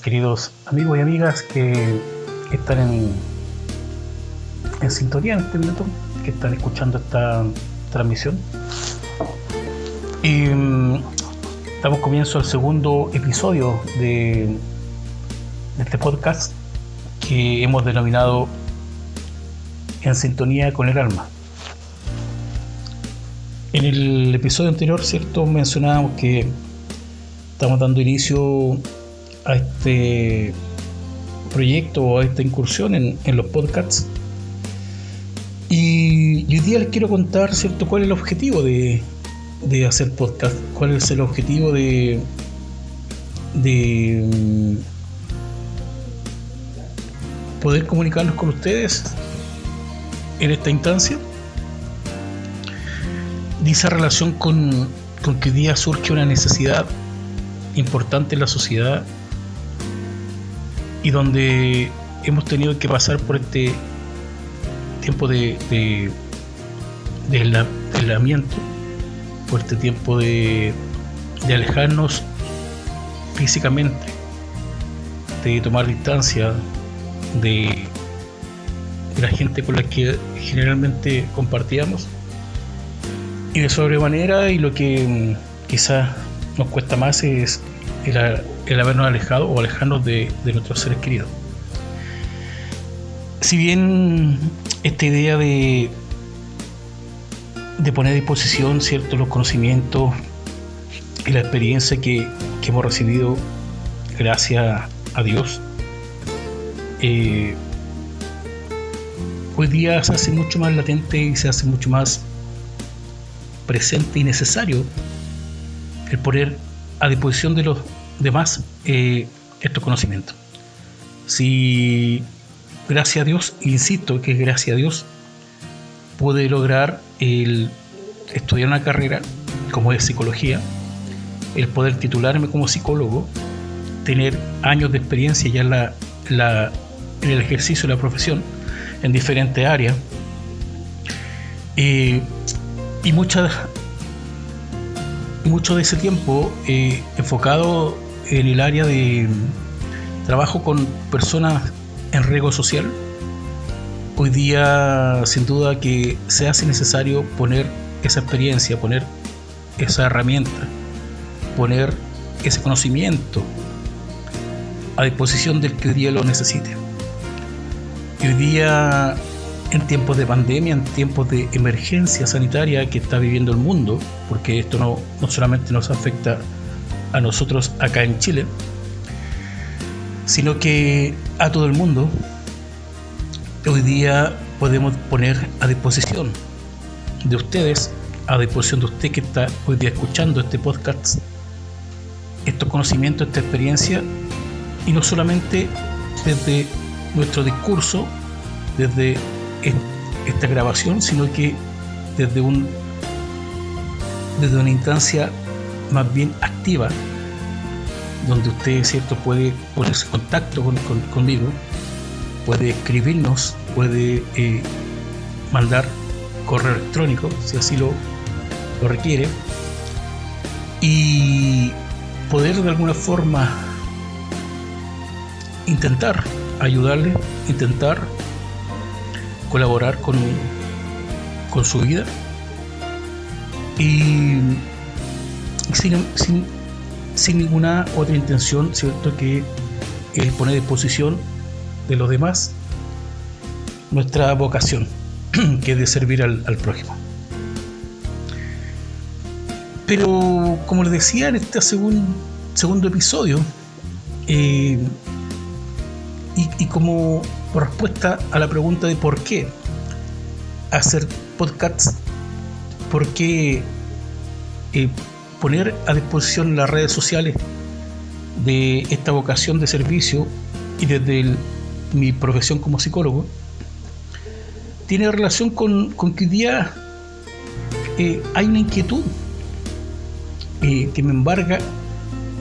queridos amigos y amigas que están en, sintonía en este minuto, que están escuchando esta transmisión. Y mm, damos comienzo al segundo episodio de, de este podcast que hemos denominado En sintonía con el alma. En el episodio anterior, ¿cierto? Mencionábamos que estamos dando inicio a este proyecto o a esta incursión en, los podcasts. Y, hoy día les quiero contar, ¿cierto?, cuál es el objetivo de, de hacer podcast, cuál es el objetivo de, de mm, poder comunicarnos con ustedes en esta instancia. Dice relación con, con que hoy día surge una necesidad importante en la sociedad y donde hemos tenido que pasar por este tiempo de, de, aislamiento, por este tiempo de, alejarnos físicamente, de tomar distancia de, de la gente con la que generalmente compartíamos. Y de sobremanera y lo que mm, quizás nos cuesta más es el, habernos alejado o alejarnos de, nuestros seres queridos. Si bien esta idea de, de poner a disposición ciertos los conocimientos y la experiencia que, hemos recibido gracias a Dios, eh, hoy día se hace mucho más latente y se hace mucho más presente y necesario el poner a disposición de los demás eh, estos conocimientos. Si, gracias a Dios, insisto que gracias a Dios, pude lograr el estudiar una carrera como es psicología, el poder titularme como psicólogo, tener años de experiencia ya en, la, en el ejercicio de la profesión en diferentes áreas eh, y muchas mucho de ese tiempo eh, enfocado en el área de trabajo con personas en riesgo social. Hoy día, sin duda, que se hace necesario poner esa experiencia, poner esa herramienta, poner ese conocimiento a disposición del que hoy día lo necesite. Y hoy día, en tiempos de pandemia, en tiempos de emergencia sanitaria que está viviendo el mundo, porque esto no, no solamente nos afecta a nosotros acá en Chile, sino que a todo el mundo, hoy día podemos poner a disposición de ustedes, a disposición de usted que está hoy día escuchando este podcast, estos conocimientos, esta experiencia, y no solamente desde nuestro discurso, desde esta grabación, sino que desde un desde una instancia más bien activa, donde usted cierto puede ponerse en contacto con, conmigo, puede escribirnos, puede eh, mandar correo electrónico, si así lo, lo requiere, y poder de alguna forma intentar ayudarle, intentar colaborar con, con su vida. Y sin, ninguna otra intención, ¿cierto? Que poner a disposición de los demás nuestra vocación, que es de servir al, prójimo. Pero, como les decía en este segundo episodio, eh, y, y, como respuesta a la pregunta de por qué hacer podcasts por qué eh, poner a disposición las redes sociales de esta vocación de servicio y desde mi profesión como psicólogo, tiene relación con, que hoy día eh, hay una inquietud eh, que me embarga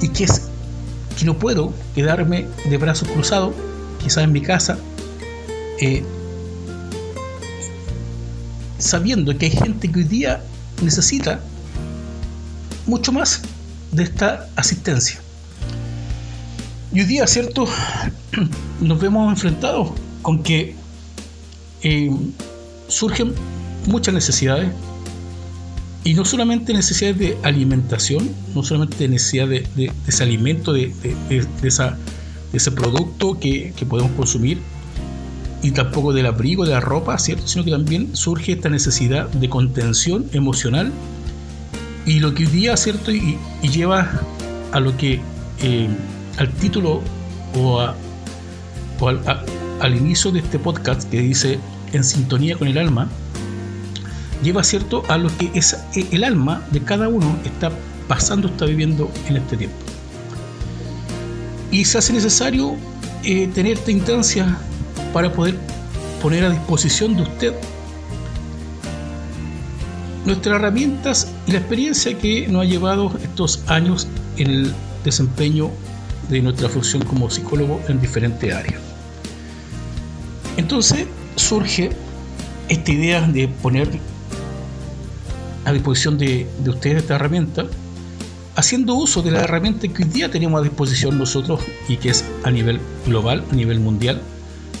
y que es que no puedo quedarme de brazos cruzados, quizás en mi casa, sabiendo que hay gente que hoy día necesita mucho más de esta asistencia. Y hoy día, ¿cierto? Nos vemos enfrentados con que eh, surgen muchas necesidades y no solamente necesidades de alimentación, no solamente necesidades de, ese alimento, de, ese producto que, podemos consumir, y tampoco del abrigo, de la ropa, ¿cierto? Sino que también surge esta necesidad de contención emocional y lo que hoy día, ¿cierto? Y, lleva a lo que, eh, al título o, al inicio de este podcast que dice En sintonía con el alma, lleva cierto a lo que es eh, el alma de cada uno está pasando, está viviendo en este tiempo. Y se hace necesario eh, tener esta instancia para poder poner a disposición de usted nuestras herramientas y la experiencia que nos ha llevado estos años en el desempeño de nuestra función como psicólogo en diferentes áreas. Entonces surge esta idea de poner a disposición de, ustedes esta herramienta, haciendo uso de la herramienta que hoy día tenemos a disposición nosotros y que es a nivel global, a nivel mundial,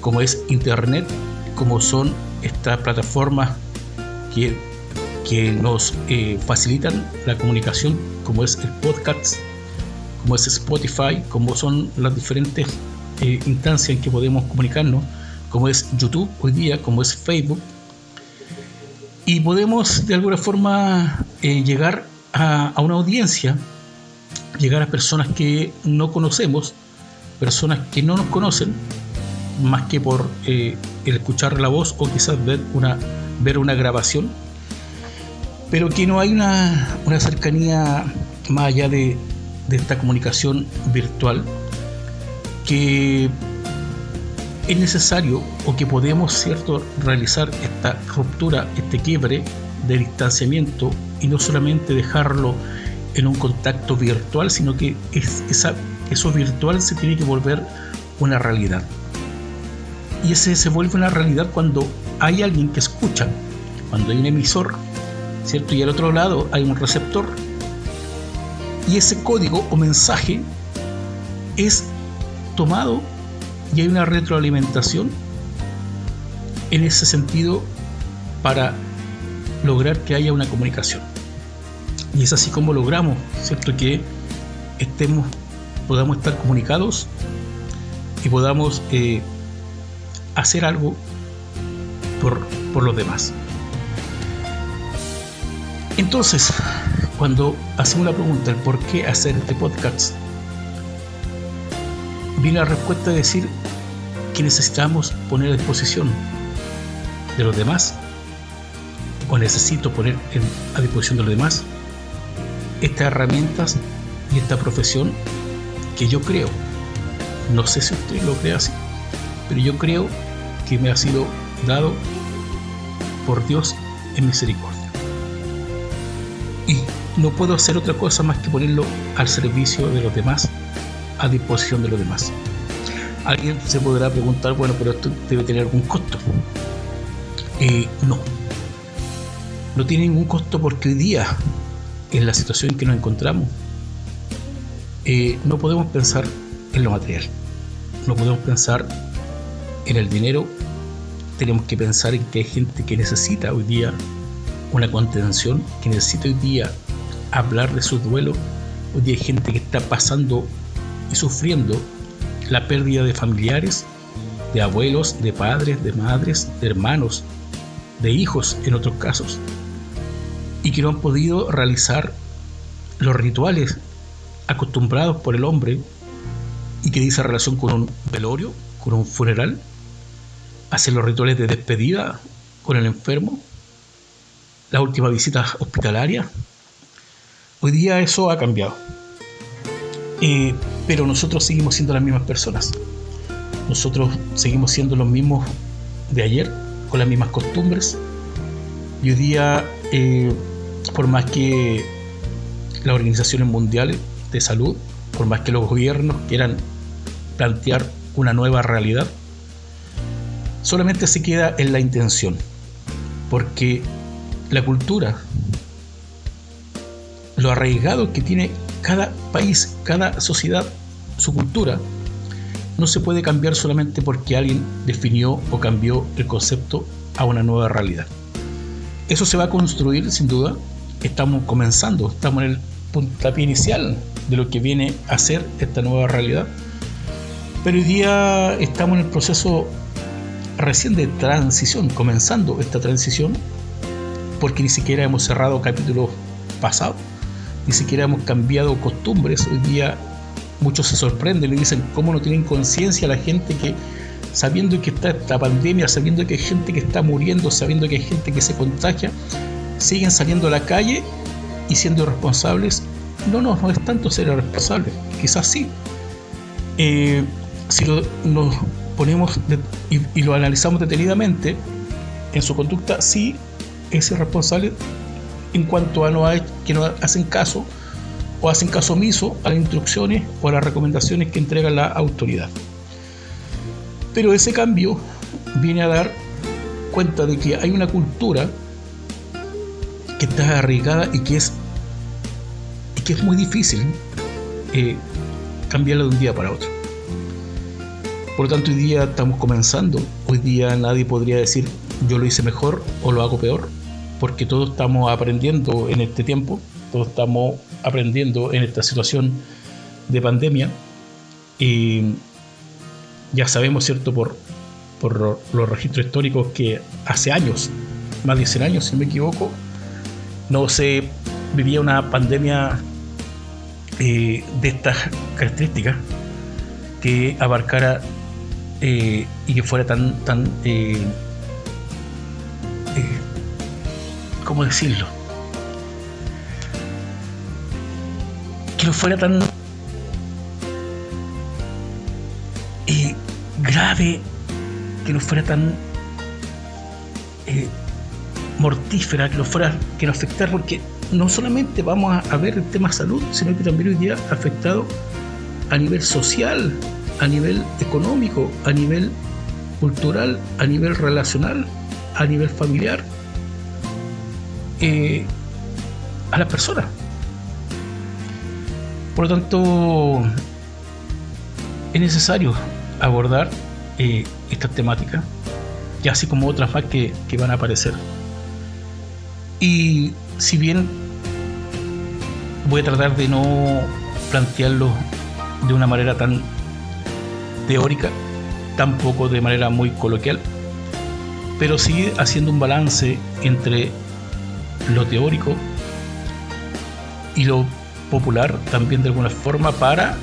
como es Internet, como son estas plataformas que, que nos eh, facilitan la comunicación, como es el podcast, como es Spotify, como son las diferentes eh, instancias en que podemos comunicarnos, como es YouTube hoy día, como es Facebook, y podemos de alguna forma eh, llegar a, una audiencia, llegar a personas que no conocemos, personas que no nos conocen, más que por escuchar la voz o quizás ver una, ver una grabación, pero que no hay una, una cercanía más allá de, de esta comunicación virtual que es necesario o que podemos cierto realizar esta ruptura, este quiebre de distanciamiento y no solamente dejarlo en un contacto virtual, sino que es, esa, eso virtual se tiene que volver una realidad. Y ese se vuelve una realidad cuando hay alguien que escucha, cuando hay un emisor, ¿cierto? Y al otro lado hay un receptor. Y ese código o mensaje es tomado y hay una retroalimentación en ese sentido para lograr que haya una comunicación. Y es así como logramos, ¿cierto? Que estemos, podamos estar comunicados y podamos eh, hacer algo por, por los demás. Entonces, cuando hacemos la pregunta, el por qué hacer este podcast, viene la respuesta de decir que necesitamos poner a disposición de los demás o necesito poner a disposición de los demás estas herramientas y esta profesión que yo creo, no sé si usted lo cree así, pero yo creo que me ha sido dado por Dios en misericordia. Y no puedo hacer otra cosa más que ponerlo al servicio de los demás a disposición de los demás. Alguien se podrá preguntar, bueno, pero esto debe tener algún costo. Eh, no, no tiene ningún costo porque hoy día, en la situación en que nos encontramos, eh, no podemos pensar en lo material, no podemos pensar en el dinero, tenemos que pensar en que hay gente que necesita hoy día una contención, que necesita hoy día hablar de su duelo, hoy día hay gente que está pasando y sufriendo la pérdida de familiares, de abuelos, de padres, de madres, de hermanos, de hijos en otros casos, y que no han podido realizar los rituales acostumbrados por el hombre y que dice relación con un velorio, con un funeral, hacer los rituales de despedida con el enfermo, la última visita hospitalaria. Hoy día eso ha cambiado. Eh, pero nosotros seguimos siendo las mismas personas. Nosotros seguimos siendo los mismos de ayer, con las mismas costumbres. Y hoy día, eh, por más que las organizaciones mundiales de salud, por más que los gobiernos quieran plantear una nueva realidad, solamente se queda en la intención, porque la cultura, lo arraigado que tiene cada país, cada sociedad, su cultura, no se puede cambiar solamente porque alguien definió o cambió el concepto a una nueva realidad. Eso se va a construir sin duda. Estamos comenzando, estamos en el puntapié inicial de lo que viene a ser esta nueva realidad. Pero hoy día estamos en el proceso recién de transición, comenzando esta transición, porque ni siquiera hemos cerrado capítulos pasados, ni siquiera hemos cambiado costumbres. Hoy día muchos se sorprenden y dicen cómo no tienen conciencia la gente que sabiendo que está esta pandemia, sabiendo que hay gente que está muriendo, sabiendo que hay gente que se contagia, siguen saliendo a la calle y siendo irresponsables. No, no, no es tanto ser irresponsable, quizás sí. Eh, si lo, nos ponemos y, lo analizamos detenidamente, en su conducta sí es irresponsable en cuanto a no hay, que no hacen caso o hacen caso omiso a las instrucciones o a las recomendaciones que entrega la autoridad. Pero ese cambio viene a dar cuenta de que hay una cultura que está arraigada y que es, y que es muy difícil eh, cambiarla de un día para otro. Por lo tanto, hoy día estamos comenzando. Hoy día nadie podría decir yo lo hice mejor o lo hago peor, porque todos estamos aprendiendo en este tiempo, todos estamos aprendiendo en esta situación de pandemia. Y ya sabemos, ¿cierto?, por, por los registros históricos que hace años, más de 100 años, si me equivoco, no se vivía una pandemia eh, de estas características que abarcara eh, y que fuera tan, tan eh, ¿cómo decirlo? Que no fuera tan grave, que no fuera tan eh, mortífera, que no fuera, que no afectara, porque no solamente vamos a, ver el tema salud, sino que también hoy día afectado a nivel social, a nivel económico, a nivel cultural, a nivel relacional, a nivel familiar, a la persona. Por lo tanto, es necesario abordar eh, esta temática, y así como otras más que, que van a aparecer. Y si bien voy a tratar de no plantearlo de una manera tan teórica, tampoco de manera muy coloquial, pero sí haciendo un balance entre lo teórico y lo popular también de alguna forma para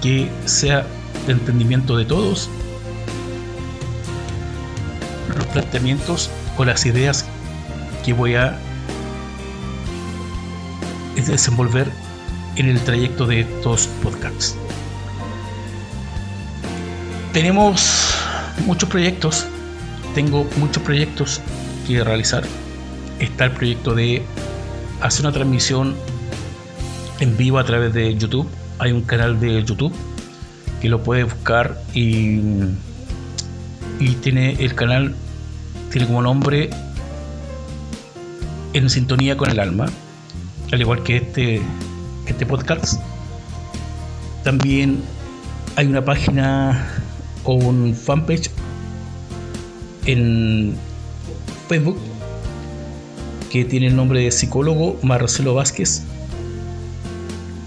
que sea de entendimiento de todos, los planteamientos o las ideas que voy a desenvolver en el trayecto de estos podcasts. Tenemos muchos proyectos, tengo muchos proyectos que realizar. Está el proyecto de hacer una transmisión en vivo a través de YouTube. Hay un canal de YouTube que lo puede buscar y, y tiene el canal, tiene como nombre En sintonía con el alma, al igual que este, este podcast. También hay una página o un fanpage en Facebook que tiene el nombre de psicólogo Marcelo Vázquez.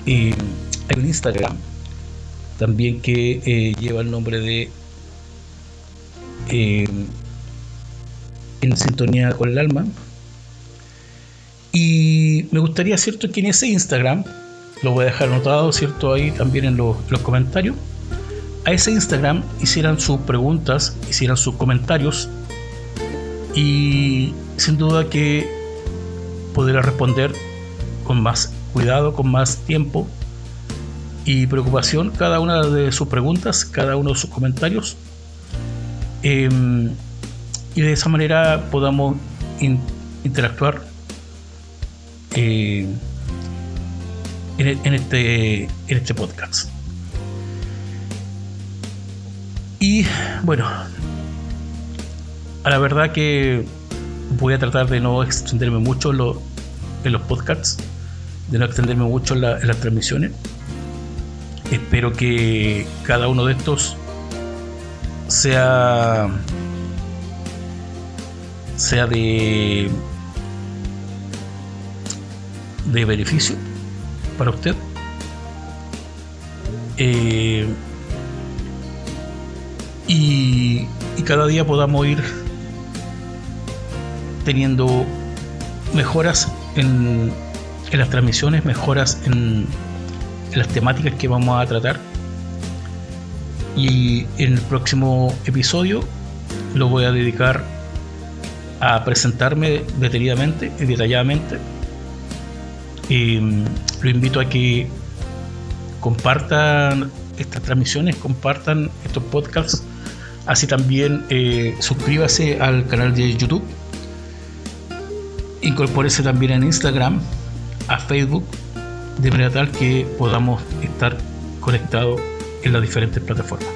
Y hay un Instagram también que eh, lleva el nombre de eh, En sintonía con el alma. Y me gustaría, ¿cierto?, que en ese Instagram, lo voy a dejar anotado, ¿cierto?, ahí también en los, los comentarios, a ese Instagram hicieran sus preguntas, hicieran sus comentarios y sin duda que podrá responder con más cuidado, con más tiempo y preocupación cada una de sus preguntas, cada uno de sus comentarios. Em, y de esa manera podamos interactuar eh, en, en, este, en este podcast. Y bueno, a la verdad que voy a tratar de no extenderme mucho en, los podcasts, de no extenderme mucho en las transmisiones. Espero que cada uno de estos sea sea de de beneficio para usted. Eh, y, y cada día podamos ir teniendo mejoras en, las transmisiones, mejoras en, en, las temáticas que vamos a tratar. Y en el próximo episodio lo voy a dedicar a presentarme detenidamente y detalladamente. Y mm, lo invito a que compartan estas transmisiones, compartan estos podcasts. Así también eh, suscríbase al canal de YouTube incorpórese también en Instagram, a Facebook, de manera tal que podamos estar conectados en las diferentes plataformas.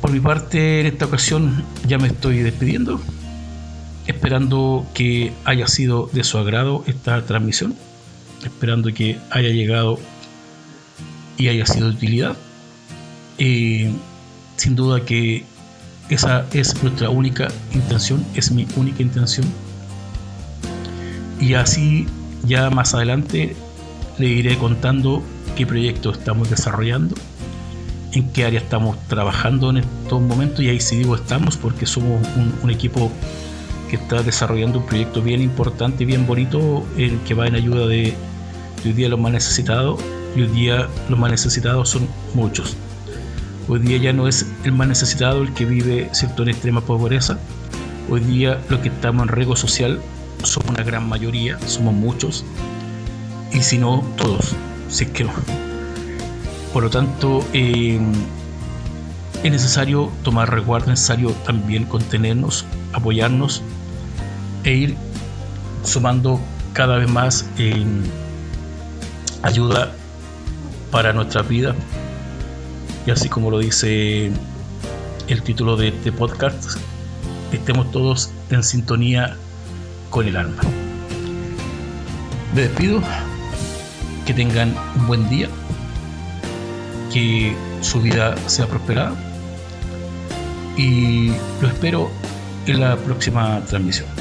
Por mi parte, en esta ocasión ya me estoy despidiendo, esperando que haya sido de su agrado esta transmisión, esperando que haya llegado y haya sido de utilidad. Eh, sin duda que esa es nuestra única intención, es mi única intención. Y así ya más adelante le iré contando qué proyectos estamos desarrollando, en qué área estamos trabajando en estos momentos. Y ahí sí digo estamos porque somos un, equipo que está desarrollando un proyecto bien importante y bien bonito, el que va en ayuda de, de hoy día los más necesitados. Y hoy día los más necesitados son muchos. Hoy día ya no es el más necesitado el que vive ¿cierto? en extrema pobreza. Hoy día los que estamos en riesgo social somos una gran mayoría, somos muchos, y si no, todos, si es que no. Por lo tanto, eh, es necesario tomar resguardo, es necesario también contenernos, apoyarnos e ir sumando cada vez más en ayuda para nuestra vida, y así como lo dice el título de este podcast, estemos todos en sintonía con el alma. Me despido, que tengan un buen día, que su vida sea prosperada y lo espero en la próxima transmisión.